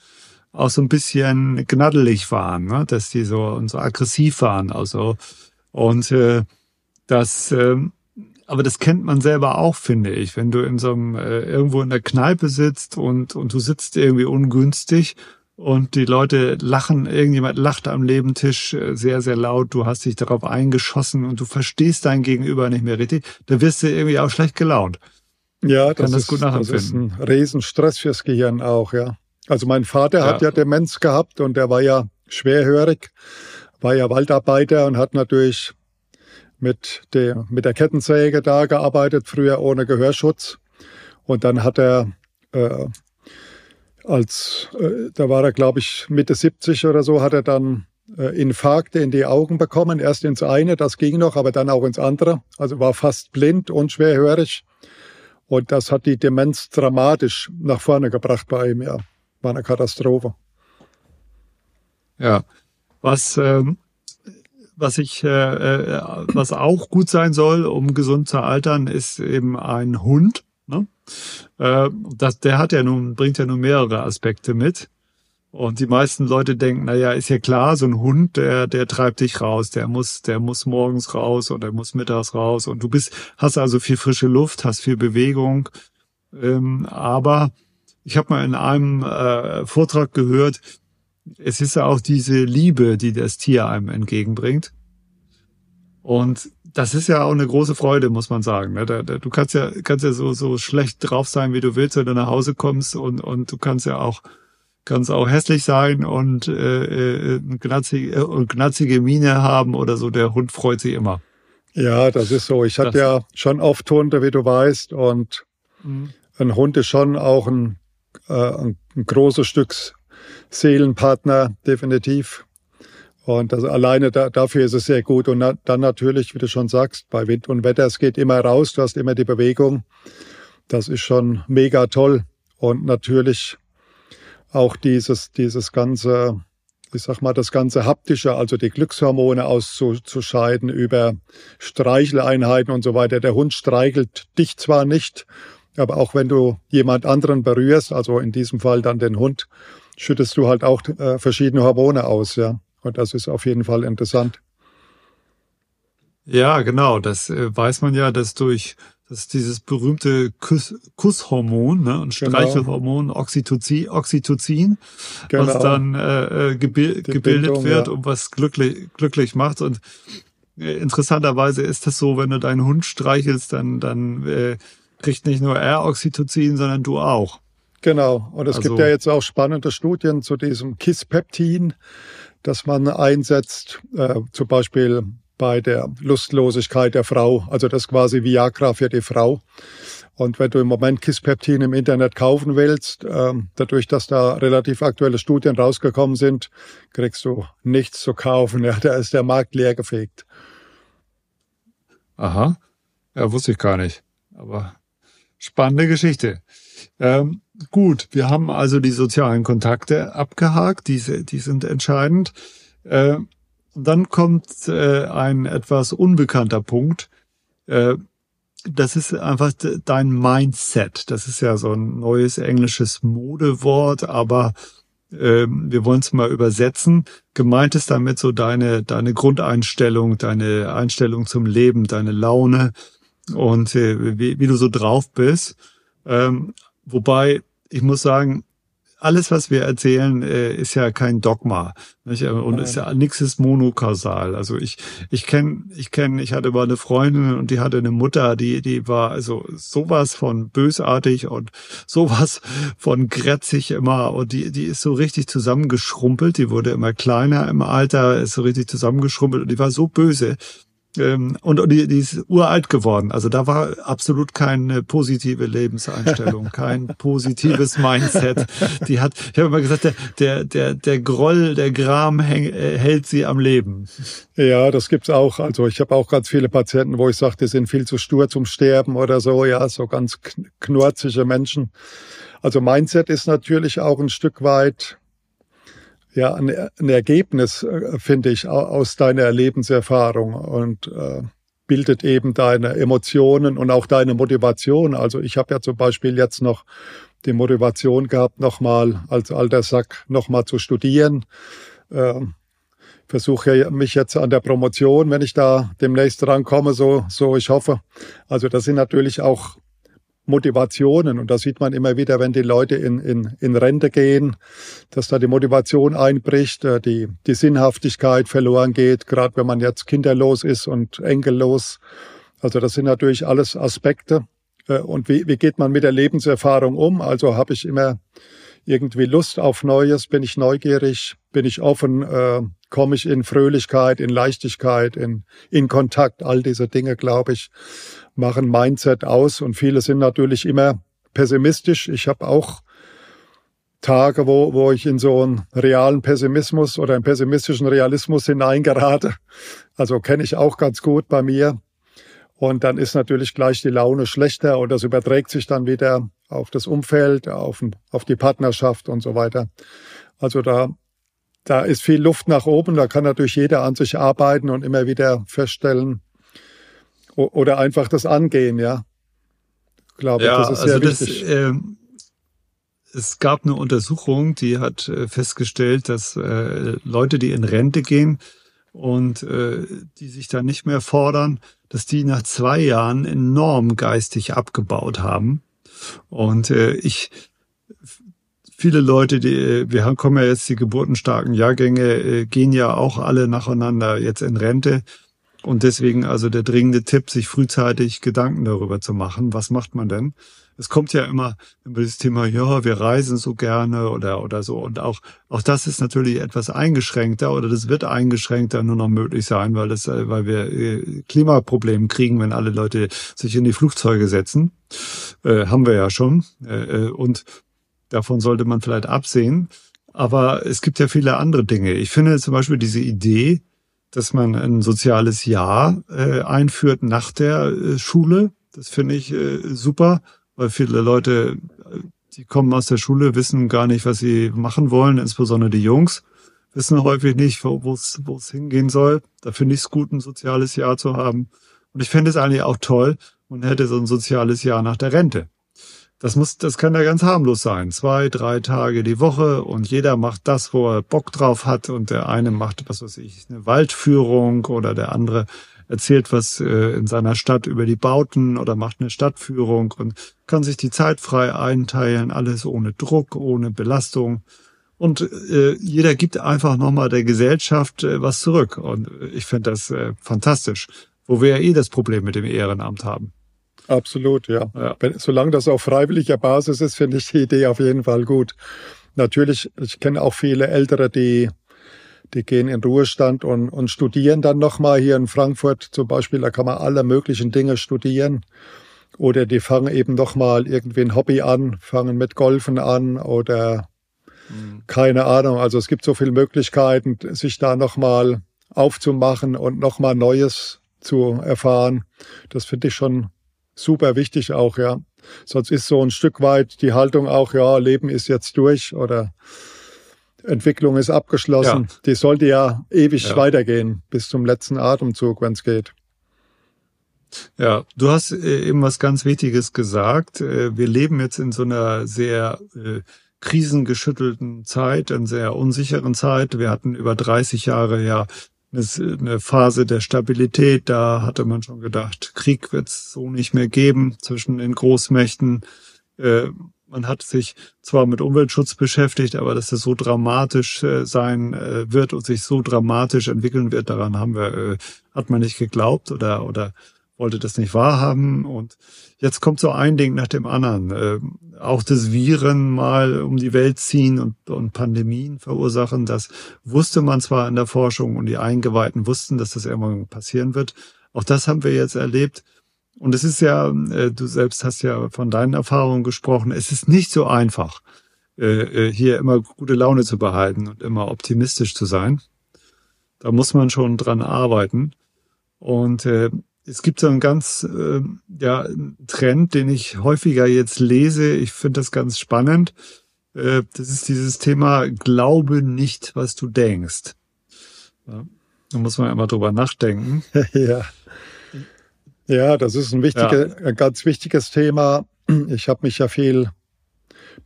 auch so ein bisschen gnaddelig waren, ne? dass die so und so aggressiv waren, also und äh, das, äh, aber das kennt man selber auch, finde ich, wenn du in so einem äh, irgendwo in der Kneipe sitzt und und du sitzt irgendwie ungünstig und die Leute lachen, irgendjemand lacht am Nebentisch äh, sehr, sehr laut, du hast dich darauf eingeschossen und du verstehst dein Gegenüber nicht mehr richtig, da wirst du irgendwie auch schlecht gelaunt. Ja, das, das, ist, gut das ist ein Riesenstress fürs Gehirn auch, ja. Also mein Vater ja. hat ja Demenz gehabt und der war ja schwerhörig, war ja Waldarbeiter und hat natürlich mit der, mit der Kettensäge da gearbeitet, früher ohne Gehörschutz. Und dann hat er äh, als, äh, da war er glaube ich Mitte 70 oder so, hat er dann äh, Infarkte in die Augen bekommen. Erst ins eine, das ging noch, aber dann auch ins andere. Also war fast blind und schwerhörig. Und das hat die Demenz dramatisch nach vorne gebracht bei ihm, ja. War eine Katastrophe. Ja. Was, ähm, was ich, äh, äh, was auch gut sein soll, um gesund zu altern, ist eben ein Hund. Ne? Äh, das, der hat ja nun, bringt ja nun mehrere Aspekte mit. Und die meisten Leute denken, na ja, ist ja klar, so ein Hund, der, der treibt dich raus, der muss, der muss morgens raus und der muss mittags raus und du bist, hast also viel frische Luft, hast viel Bewegung. Ähm, aber ich habe mal in einem äh, Vortrag gehört, es ist ja auch diese Liebe, die das Tier einem entgegenbringt. Und das ist ja auch eine große Freude, muss man sagen. Ne? Du kannst ja, kannst ja so, so schlecht drauf sein, wie du willst, wenn du nach Hause kommst und, und du kannst ja auch kann es auch hässlich sein und äh, äh, knatzige, äh, knatzige Miene haben oder so. Der Hund freut sich immer. Ja, das ist so. Ich hatte ja schon oft Hunde, wie du weißt, und mhm. ein Hund ist schon auch ein, äh, ein, ein großes Stück Seelenpartner, definitiv. Und das, alleine da, dafür ist es sehr gut. Und na, dann natürlich, wie du schon sagst, bei Wind und Wetter, es geht immer raus, du hast immer die Bewegung. Das ist schon mega toll. Und natürlich auch dieses, dieses ganze, ich sag mal, das ganze haptische, also die Glückshormone auszuscheiden über Streicheleinheiten und so weiter. Der Hund streichelt dich zwar nicht, aber auch wenn du jemand anderen berührst, also in diesem Fall dann den Hund, schüttest du halt auch äh, verschiedene Hormone aus, ja. Und das ist auf jeden Fall interessant. Ja, genau. Das äh, weiß man ja, dass durch das dieses berühmte Kuss, Kusshormon ne, und genau. Streichelhormon Oxytocin, Oxytocin genau. was dann äh, äh gebil gebildet Bildung, wird ja. und was glücklich, glücklich macht. Und äh, interessanterweise ist das so, wenn du deinen Hund streichelst, dann, dann äh, kriegt nicht nur er Oxytocin, sondern du auch. Genau. Und es also, gibt ja jetzt auch spannende Studien zu diesem Kisspeptin, das man einsetzt, äh, zum Beispiel bei der Lustlosigkeit der Frau. Also das quasi Viagra für die Frau. Und wenn du im Moment Kisspeptin im Internet kaufen willst, äh, dadurch, dass da relativ aktuelle Studien rausgekommen sind, kriegst du nichts zu kaufen. Ja, da ist der Markt leergefegt. Aha. Ja, wusste ich gar nicht. Aber spannende Geschichte. Ähm, gut, wir haben also die sozialen Kontakte abgehakt. Die, die sind entscheidend. Äh, dann kommt äh, ein etwas unbekannter Punkt. Äh, das ist einfach dein Mindset. Das ist ja so ein neues englisches Modewort, aber äh, wir wollen es mal übersetzen. Gemeint ist damit so deine, deine Grundeinstellung, deine Einstellung zum Leben, deine Laune und äh, wie, wie du so drauf bist. Ähm, wobei ich muss sagen, alles, was wir erzählen, äh, ist ja kein Dogma. Nicht? Und Nein. ist ja nichts ist monokausal. Also ich, ich kenne, ich kenne, ich hatte mal eine Freundin und die hatte eine Mutter, die, die war also sowas von bösartig und sowas von grätzig immer und die, die ist so richtig zusammengeschrumpelt. Die wurde immer kleiner im Alter, ist so richtig zusammengeschrumpelt und die war so böse und, und die, die ist uralt geworden. Also da war absolut keine positive Lebenseinstellung, kein positives Mindset. Die hat, ich habe immer gesagt, der, der, der, der Groll, der Gram häng, äh, hält sie am Leben. Ja, das gibt's auch. Also ich habe auch ganz viele Patienten, wo ich sage, die sind viel zu stur zum Sterben oder so. Ja, so ganz knurzige Menschen. Also Mindset ist natürlich auch ein Stück weit ja ein, ein Ergebnis, äh, finde ich, aus deiner Lebenserfahrung und äh, bildet eben deine Emotionen und auch deine Motivation. Also ich habe ja zum Beispiel jetzt noch die Motivation gehabt, nochmal als alter Sack nochmal zu studieren. Äh, versuche mich jetzt an der Promotion, wenn ich da demnächst rankomme, so, so ich hoffe. Also das sind natürlich auch Motivationen. Und da sieht man immer wieder, wenn die Leute in, in, in Rente gehen, dass da die Motivation einbricht, äh, die, die Sinnhaftigkeit verloren geht, gerade wenn man jetzt kinderlos ist und enkellos. Also das sind natürlich alles Aspekte. Äh, und wie, wie geht man mit der Lebenserfahrung um? Also habe ich immer irgendwie Lust auf Neues, bin ich neugierig, bin ich offen, äh, komme ich in Fröhlichkeit, in Leichtigkeit, in, in Kontakt, all diese Dinge, glaube ich, machen Mindset aus und viele sind natürlich immer pessimistisch. Ich habe auch Tage, wo, wo ich in so einen realen Pessimismus oder einen pessimistischen Realismus hineingerate. Also kenne ich auch ganz gut bei mir. Und dann ist natürlich gleich die Laune schlechter und das überträgt sich dann wieder auf das Umfeld, auf, auf die Partnerschaft und so weiter. Also da, da ist viel Luft nach oben. Da kann natürlich jeder an sich arbeiten und immer wieder feststellen oder einfach das angehen, ja. Ich glaube, ja, das ist sehr also wichtig. Das, äh, es gab eine Untersuchung, die hat äh, festgestellt, dass äh, Leute, die in Rente gehen und äh, die sich da nicht mehr fordern, dass die nach zwei Jahren enorm geistig abgebaut haben. Und äh, ich, viele Leute, die, wir kommen ja jetzt die geburtenstarken Jahrgänge, gehen ja auch alle nacheinander jetzt in Rente. Und deswegen also der dringende Tipp, sich frühzeitig Gedanken darüber zu machen, was macht man denn? es kommt ja immer über das Thema, ja, wir reisen so gerne oder, oder so. Und auch, auch das ist natürlich etwas eingeschränkter oder das wird eingeschränkter nur noch möglich sein, weil das, äh, weil wir äh, Klimaprobleme kriegen, wenn alle Leute sich in die Flugzeuge setzen. Äh, haben wir ja schon. Äh, äh, und davon sollte man vielleicht absehen. Aber es gibt ja viele andere Dinge. Ich finde zum Beispiel diese Idee, dass man ein soziales Jahr äh, einführt nach der äh, Schule. Das finde ich äh, super weil viele Leute, die kommen aus der Schule, wissen gar nicht, was sie machen wollen, insbesondere die Jungs wissen häufig nicht, wo es wo es hingehen soll. Da finde ich es gut, ein soziales Jahr zu haben. Und ich fände es eigentlich auch toll, man hätte so ein soziales Jahr nach der Rente. Das muss, das kann ja ganz harmlos sein. Zwei, drei Tage die Woche und jeder macht das, wo er Bock drauf hat und der eine macht, was weiß ich, eine Waldführung oder der andere erzählt was äh, in seiner Stadt über die Bauten oder macht eine Stadtführung und kann sich die Zeit frei einteilen, alles ohne Druck, ohne Belastung. Und äh, jeder gibt einfach nochmal der Gesellschaft äh, was zurück. Und ich finde das fantastisch, wo wir ja eh das Problem mit dem Ehrenamt haben. Absolut, ja. ja. Wenn, solange das auf freiwilliger Basis ist, finde ich die Idee auf jeden Fall gut. Natürlich, ich kenne auch viele Ältere, die die gehen in Ruhestand und, und studieren dann nochmal hier in Frankfurt zum Beispiel. Da kann man alle möglichen Dinge studieren. Oder die fangen eben nochmal irgendwie ein Hobby an, fangen mit Golfen an oder mhm. keine Ahnung. Also es gibt so viele Möglichkeiten, sich da nochmal aufzumachen und nochmal Neues zu erfahren. Das finde ich schon super wichtig auch, ja. Sonst ist so ein Stück weit die Haltung auch, ja, Leben ist jetzt durch oder Entwicklung ist abgeschlossen. Ja. Die sollte ja ewig ja. weitergehen, bis zum letzten Atemzug, wenn es geht. Ja, du hast äh, eben was ganz Wichtiges gesagt. Äh, wir leben jetzt in so einer sehr äh, krisengeschüttelten Zeit, in sehr unsicheren Zeit. Wir hatten über 30 Jahre ja eine Phase der Stabilität. Da hatte man schon gedacht, Krieg wird es so nicht mehr geben zwischen den Großmächten man hat sich zwar mit Umweltschutz beschäftigt, aber dass das so dramatisch äh, sein äh, wird und sich so dramatisch entwickeln wird, daran haben wir, äh, hat man nicht geglaubt oder, oder wollte das nicht wahrhaben. Und jetzt kommt so ein Ding nach dem anderen. Äh, auch das Viren mal um die Welt ziehen und, und Pandemien verursachen, das wusste man zwar in der Forschung und die Eingeweihten wussten, dass das irgendwann passieren wird. Auch das haben wir jetzt erlebt. Und es ist ja, äh, du selbst hast ja von deinen Erfahrungen gesprochen, es ist nicht so einfach, äh, äh, hier immer gute Laune zu behalten und immer optimistisch zu sein. Da muss man schon dran arbeiten. Und es gibt so einen ganz ja, Trend, den ich häufiger jetzt lese. Ich finde das ganz spannend. das ist dieses Thema Glaube nicht, was du denkst. da muss man immer drüber nachdenken. ja. Ja, das ist ein, wichtiger, ja. ein ganz wichtiges Thema. Ich habe mich ja viel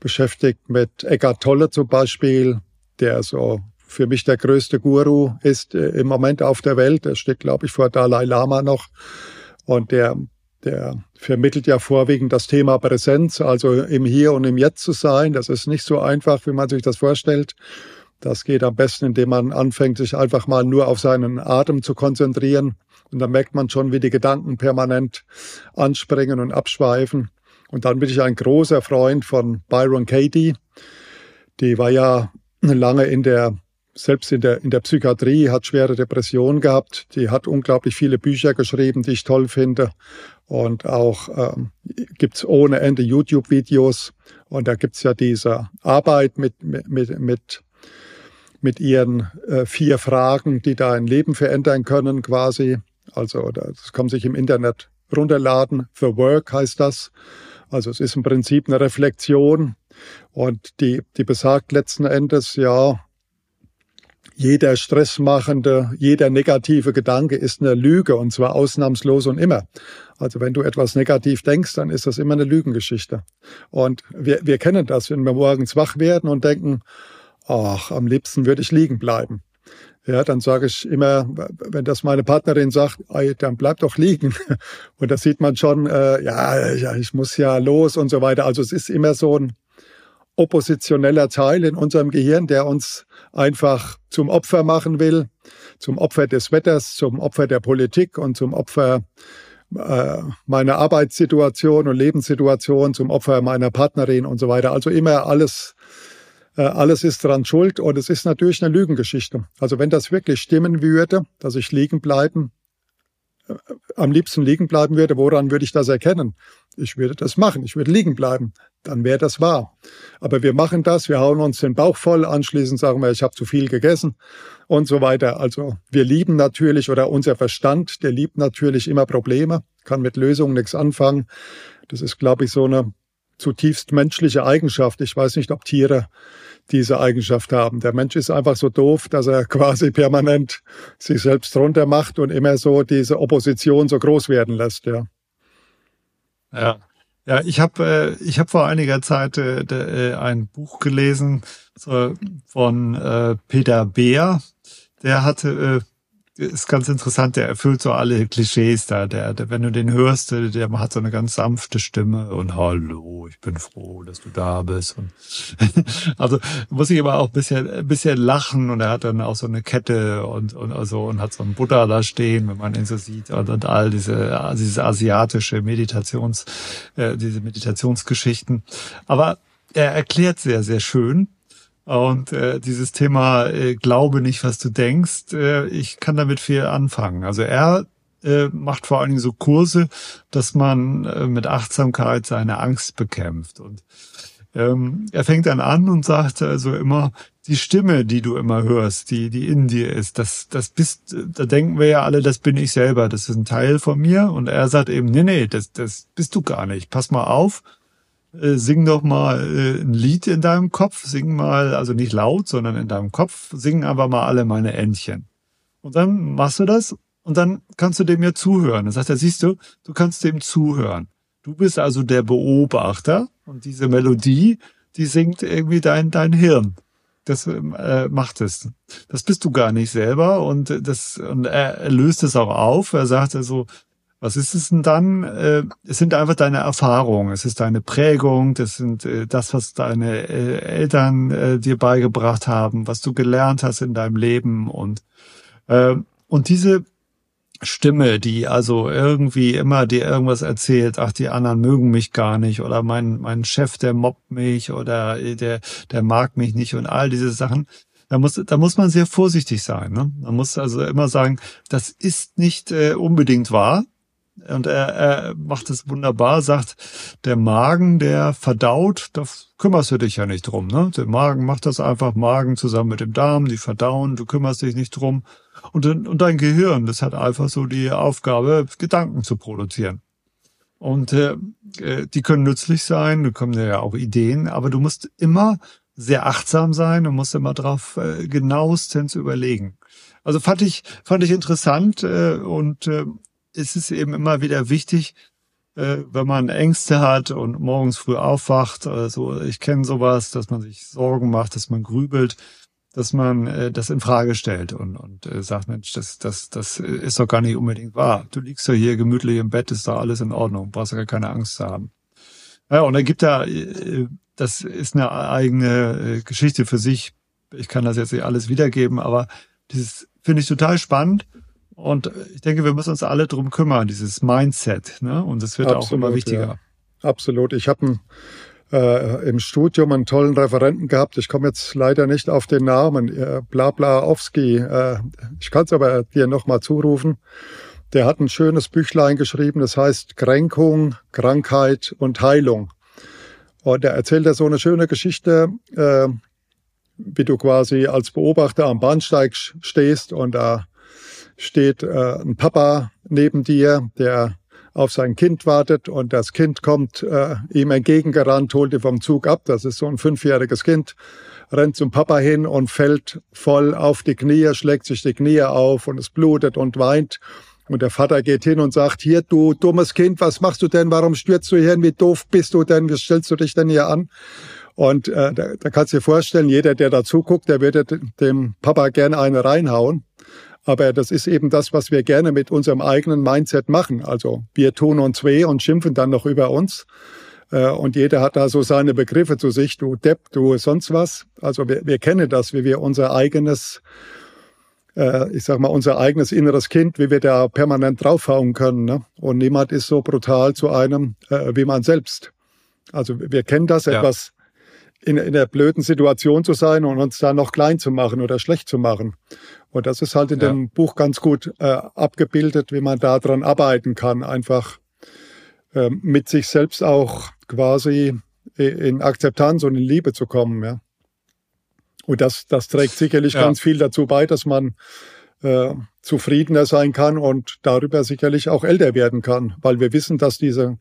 beschäftigt mit Eckhart Tolle zum Beispiel, der so für mich der größte Guru ist äh, im Moment auf der Welt. Der steht, glaube ich, vor Dalai Lama noch. Und der, der vermittelt ja vorwiegend das Thema Präsenz, also im Hier und im Jetzt zu sein. Das ist nicht so einfach, wie man sich das vorstellt. Das geht am besten, indem man anfängt, sich einfach mal nur auf seinen Atem zu konzentrieren und dann merkt man schon, wie die Gedanken permanent anspringen und abschweifen. Und dann bin ich ein großer Freund von Byron Katie. Die war ja lange in der selbst in der, in der Psychiatrie, hat schwere Depressionen gehabt. Die hat unglaublich viele Bücher geschrieben, die ich toll finde. Und auch ähm, gibt's ohne Ende YouTube-Videos. Und da gibt's ja diese Arbeit mit, mit, mit, mit ihren äh, vier Fragen, die da ein Leben verändern können quasi. Also das kann man sich im Internet runterladen. The Work heißt das. Also es ist im Prinzip eine Reflexion und die, die besagt letzten Endes, ja, jeder stressmachende, jeder negative Gedanke ist eine Lüge und zwar ausnahmslos und immer. Also wenn du etwas negativ denkst, dann ist das immer eine Lügengeschichte. Und wir, wir kennen das, wenn wir morgens wach werden und denken, ach, am liebsten würde ich liegen bleiben. Ja, dann sage ich immer, wenn das meine Partnerin sagt, ey, dann bleib doch liegen. Und da sieht man schon, äh, ja, ja, ich muss ja los und so weiter. Also es ist immer so ein oppositioneller Teil in unserem Gehirn, der uns einfach zum Opfer machen will, zum Opfer des Wetters, zum Opfer der Politik und zum Opfer äh, meiner Arbeitssituation und Lebenssituation, zum Opfer meiner Partnerin und so weiter. Also immer alles äh, alles ist dran schuld und es ist natürlich eine Lügengeschichte. Also wenn das wirklich stimmen würde, dass ich liegen bleiben, am liebsten liegen bleiben würde, woran würde ich das erkennen? Ich würde das machen, ich würde liegen bleiben, dann wäre das wahr. Aber wir machen das, wir hauen uns den Bauch voll, anschließend sagen wir, ich habe zu viel gegessen und so weiter. Also wir lieben natürlich, oder unser Verstand, der liebt natürlich immer Probleme, kann mit Lösungen nichts anfangen. Das ist, glaube ich, so eine zutiefst menschliche Eigenschaft. Ich weiß nicht, ob Tiere diese Eigenschaft haben. Der Mensch ist einfach so doof, dass er quasi permanent sich selbst runter macht und immer so diese Opposition so groß werden lässt, ja. Ja. Ja, ich habe äh, ich habe vor einiger Zeit äh, äh, ein Buch gelesen so, von äh, Peter Beer. Der hatte äh, ist ganz interessant, der erfüllt so alle Klischees da. Der, der, wenn du den hörst, der, hat so eine ganz sanfte Stimme und hallo, ich bin froh, dass du da bist. Und also muss ich aber auch ein bisschen, ein bisschen lachen und er hat dann auch so eine Kette und, und also und hat so einen Buddha da stehen, wenn man ihn so sieht und, und all diese, diese asiatische Meditations, äh, diese Meditationsgeschichten. Aber er erklärt sehr, sehr schön und äh, dieses Thema äh, Glaube nicht, was du denkst, äh, ich kann damit viel anfangen. Also er äh, macht vor allen Dingen so Kurse, dass man äh, mit Achtsamkeit seine Angst bekämpft. Und ähm, er fängt dann an und sagt also immer, die Stimme, die du immer hörst, die, die in dir ist, das, das bist, da denken wir ja alle, das bin ich selber, das ist ein Teil von mir. Und er sagt eben, nee, nee, das, das bist du gar nicht. Pass mal auf, äh, sing doch mal äh, ein Lied in deinem Kopf, sing mal, also nicht laut, sondern in deinem Kopf, sing aber mal alle meine Entchen. Und dann machst du das und dann kannst du dem ja zuhören. Dann sagt er, siehst du, du kannst dem zuhören. Du bist also der Beobachter und diese Melodie, die singt irgendwie dein, dein Hirn. Das äh, macht es. Das bist du gar nicht selber und das und er, er löst es auch auf. Er sagt also, was ist es denn dann? Äh, es sind einfach deine Erfahrungen, es ist deine Prägung, das sind äh, das, was deine äh, Eltern dir beigebracht haben, was du gelernt hast in deinem Leben und und diese Stimme, die also irgendwie immer dir irgendwas erzählt, ach, die anderen mögen mich gar nicht oder mein, mein Chef, der mobbt mich oder der, der mag mich nicht und all diese Sachen. Da muss, da muss man sehr vorsichtig sein. Ne? Man muss also immer sagen, das ist nicht äh, unbedingt wahr. Und er, er macht es wunderbar, sagt, der Magen, der verdaut, da kümmerst du dich ja nicht drum. Ne? Der Magen macht das einfach, Magen zusammen mit dem Darm, die verdauen, du kümmerst dich nicht drum. Und, und dein Gehirn, das hat einfach so die Aufgabe, Gedanken zu produzieren. Und äh, äh die können nützlich sein, du kommen ja auch Ideen, aber du musst immer sehr achtsam sein und musst immer drauf äh, genauestens überlegen. Also fand ich, fand ich interessant äh, und äh, es ist eben immer wieder wichtig, äh, wenn man Ängste hat und morgens früh aufwacht, also ich kenne sowas, dass man sich Sorgen macht, dass man grübelt, dass man äh, das in Frage stellt und, und äh, sagt, Mensch, das, das, das ist doch gar nicht unbedingt wahr. Du liegst doch hier gemütlich im Bett, ist doch alles in Ordnung, brauchst ja gar keine Angst zu haben. Ja, und da gibt da, das ist eine eigene Geschichte für sich. Ich kann das jetzt nicht alles wiedergeben, aber dieses finde ich total spannend und ich denke, wir müssen uns alle drum kümmern, dieses Mindset. Ne? Und das wird Absolut, auch immer wichtiger. Ja. Absolut. Ich habe äh, im Studium einen tollen Referenten gehabt. Ich komme jetzt leider nicht auf den Namen, äh, Blablaowski. Äh, ich kann es aber dir nochmal zurufen. Der hat ein schönes Büchlein geschrieben, das heißt Kränkung, Krankheit und Heilung. Und er erzählt da so eine schöne Geschichte, äh, wie du quasi als Beobachter am Bahnsteig stehst und da steht äh, ein Papa neben dir, der auf sein Kind wartet und das Kind kommt äh, ihm entgegengerannt, holt ihn vom Zug ab. Das ist so ein fünfjähriges Kind, rennt zum Papa hin und fällt voll auf die Knie, schlägt sich die Knie auf und es blutet und weint. Und der Vater geht hin und sagt, hier, du dummes Kind, was machst du denn? Warum stürzt du hier hin? Wie doof bist du denn? Wie stellst du dich denn hier an? Und äh, da, da kannst du dir vorstellen, jeder, der da zuguckt, der würde dem Papa gerne eine reinhauen. Aber das ist eben das, was wir gerne mit unserem eigenen Mindset machen. Also wir tun uns weh und schimpfen dann noch über uns. Äh, und jeder hat da so seine Begriffe zu sich, du Depp, du sonst was. Also wir, wir kennen das, wie wir unser eigenes, äh, ich sag mal, unser eigenes inneres Kind, wie wir da permanent draufhauen können. Ne? Und niemand ist so brutal zu einem äh, wie man selbst. Also wir kennen das ja. etwas in, in der blöden Situation zu sein und uns da noch klein zu machen oder schlecht zu machen. Und das ist halt in ja. dem Buch ganz gut äh, abgebildet, wie man da dran arbeiten kann, einfach äh, mit sich selbst auch quasi in Akzeptanz und in Liebe zu kommen. Ja. Und das, das trägt sicherlich ja. ganz viel dazu bei, dass man äh, zufriedener sein kann und darüber sicherlich auch älter werden kann, weil wir wissen, dass diese,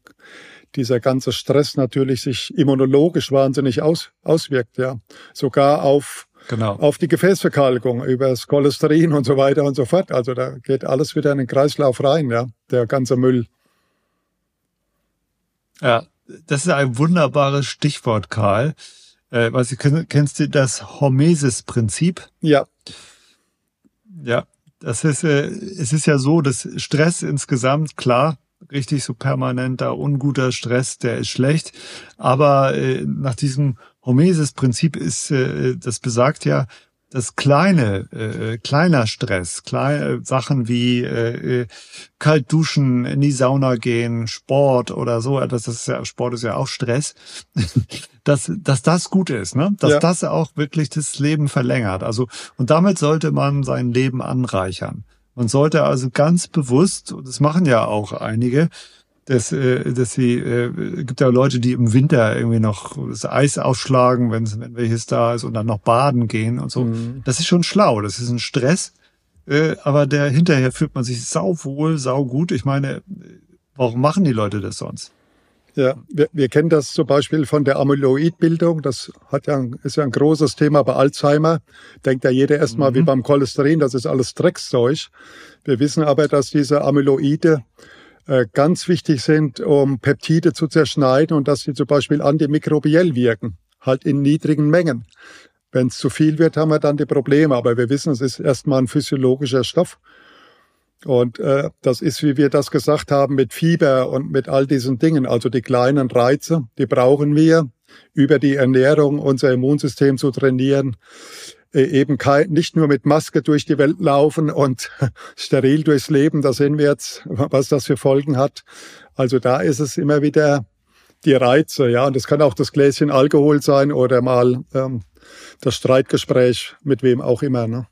dieser ganze Stress natürlich sich immunologisch wahnsinnig aus, auswirkt, ja. Sogar auf genau. auf die Gefäßverkalkung, über das Cholesterin und so weiter und so fort. Also da geht alles wieder in den Kreislauf rein, ja, der ganze Müll. Ja, das ist ein wunderbares Stichwort, Karl. Äh, was, kennst du das Hormesis-Prinzip? Ja. Ja, das ist, äh, es ist ja so, dass Stress insgesamt, klar, richtig so permanenter, unguter Stress, der ist schlecht. Aber äh, nach diesem Hormesis-Prinzip ist, äh, das besagt ja, dass kleine, äh, kleiner Stress, kleine Sachen wie äh, kalt duschen, in die Sauna gehen, Sport oder so, das ist ja, Sport ist ja auch Stress, dass, dass das gut ist, ne? Dass ja. das auch wirklich das Leben verlängert. Also, und damit sollte man sein Leben anreichern. Man sollte also ganz bewusst, und das machen ja auch einige, dass, äh, dass sie, äh, gibt ja Leute, die im Winter irgendwie noch das Eis aufschlagen, wenn, wenn welches da ist und dann noch baden gehen und so. Mhm. Das ist schon schlau, das ist ein Stress, äh, aber der hinterher fühlt man sich sauwohl, saugut. Ich meine, warum machen die Leute das sonst? Ja, wir, wir kennen das zum Beispiel von der Amyloidbildung. Das hat ja, ist ja ein großes Thema bei Alzheimer. Denkt ja jeder erstmal mhm. wie beim Cholesterin, das ist alles Dreckszeug. Wir wissen aber, dass diese Amyloide äh, ganz wichtig sind, um Peptide zu zerschneiden und dass sie zum Beispiel antimikrobiell wirken, halt in niedrigen Mengen. Wenn es zu viel wird, haben wir dann die Probleme. Aber wir wissen, es ist erstmal ein physiologischer Stoff. Und äh, das ist, wie wir das gesagt haben, mit Fieber und mit all diesen Dingen. Also die kleinen Reize, die brauchen wir, über die Ernährung unser Immunsystem zu trainieren. Äh, eben kein, nicht nur mit Maske durch die Welt laufen und steril durchs Leben. Da sehen wir jetzt, was das für Folgen hat. Also da ist es immer wieder die Reize, ja. Und es kann auch das Gläschen Alkohol sein oder mal ähm, das Streitgespräch mit wem auch immer. Ne?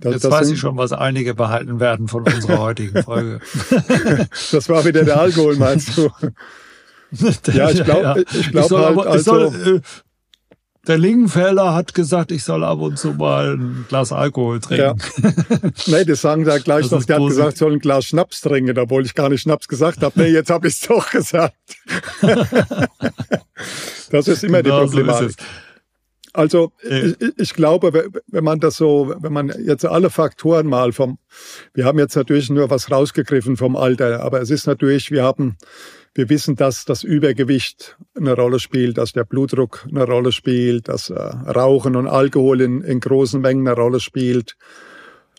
Das, Jetzt das weiß ich schon, was einige behalten werden von unserer heutigen Folge. das war wieder der Alkohol, meinst du? ja, ich glaube, ja, ja. ich glaube halt, aber, also, soll, äh, der Lingenfelder hat gesagt, ich soll ab und zu mal ein Glas Alkohol trinken. Ja. nee, das sagen da gleich das noch. Der hat gesagt, ich soll ein Glas Schnaps trinken, obwohl ich gar nicht Schnaps gesagt habe. Nee, jetzt habe ich es doch gesagt. das ist immer genau die Problematik. So also ich, ich, glaube, wenn man das so, wenn man jetzt alle Faktoren mal vom, wir haben jetzt natürlich nur was rausgegriffen vom Alter, aber es ist natürlich, wir haben, wir wissen, dass das Übergewicht eine Rolle spielt, dass der Blutdruck eine Rolle spielt, dass äh, Rauchen und Alkohol in, in großen Mengen eine Rolle spielt,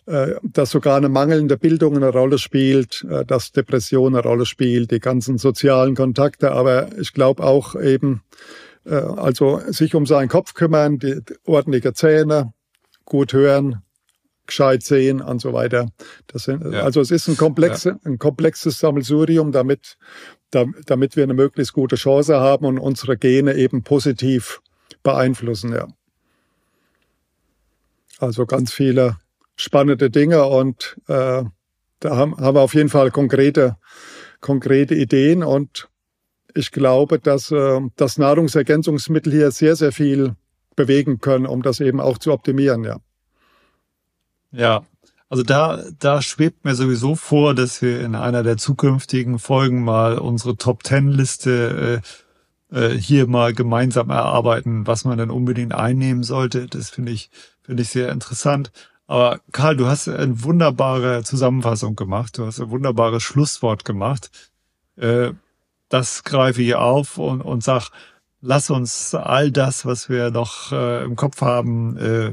äh, dass sogar eine mangelnde Bildung eine Rolle spielt, äh, dass Depression eine Rolle spielt, die ganzen sozialen Kontakte, aber ich glaube auch eben, also sich um seinen Kopf kümmern, die ordentliche Zähne, gut hören, gescheit sehen und so weiter. Sind, ja. Also es ist ein, komplexe, ja. ein komplexes Sammelsurium, damit, damit wir eine möglichst gute Chance haben und unsere Gene eben positiv beeinflussen. Ja. Also ganz viele spannende Dinge und äh, da haben, haben wir auf jeden Fall konkrete, konkrete Ideen und ich glaube, dass äh, das Nahrungsergänzungsmittel hier sehr, sehr viel bewegen können, um das eben auch zu optimieren, ja. Ja, also da, da schwebt mir sowieso vor, dass wir in einer der zukünftigen Folgen mal unsere Top Ten Liste äh, äh, hier mal gemeinsam erarbeiten, was man denn unbedingt einnehmen sollte. Das finde ich, finde ich sehr interessant. Aber Karl, du hast eine wunderbare Zusammenfassung gemacht. Du hast ein wunderbares Schlusswort gemacht. Äh, das greife ich auf und, und sag, lass uns all das, was wir noch äh, im Kopf haben, äh,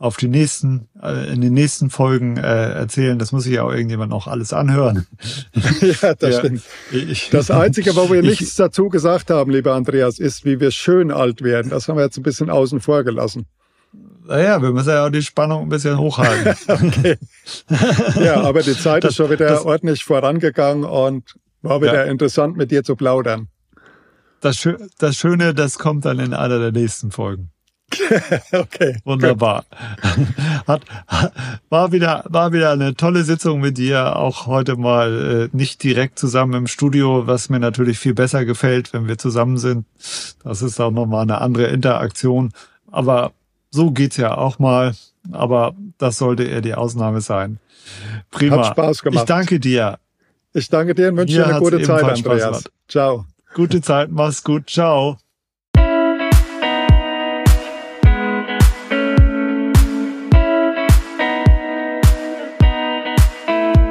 auf die nächsten, äh, in den nächsten Folgen äh, erzählen. Das muss sich ja auch irgendjemand noch alles anhören. ja, das ja, stimmt. Ich, das Einzige, wo wir ich, nichts dazu gesagt haben, lieber Andreas, ist, wie wir schön alt werden. Das haben wir jetzt ein bisschen außen vor gelassen. Naja, wir müssen ja auch die Spannung ein bisschen hochhalten. okay. Ja, aber die Zeit das, ist schon wieder das, ordentlich vorangegangen und war wieder ja. interessant, mit dir zu plaudern. Das, das Schöne, das kommt dann in einer der nächsten Folgen. okay. Wunderbar. Hat, war wieder, war wieder eine tolle Sitzung mit dir. Auch heute mal äh, nicht direkt zusammen im Studio, was mir natürlich viel besser gefällt, wenn wir zusammen sind. Das ist auch nochmal eine andere Interaktion. Aber so geht's ja auch mal. Aber das sollte eher die Ausnahme sein. Prima. Hat Spaß gemacht. Ich danke dir. Ich danke dir und wünsche dir eine gute Zeit, Andreas. Ciao. Gute Zeit, mach's gut. Ciao.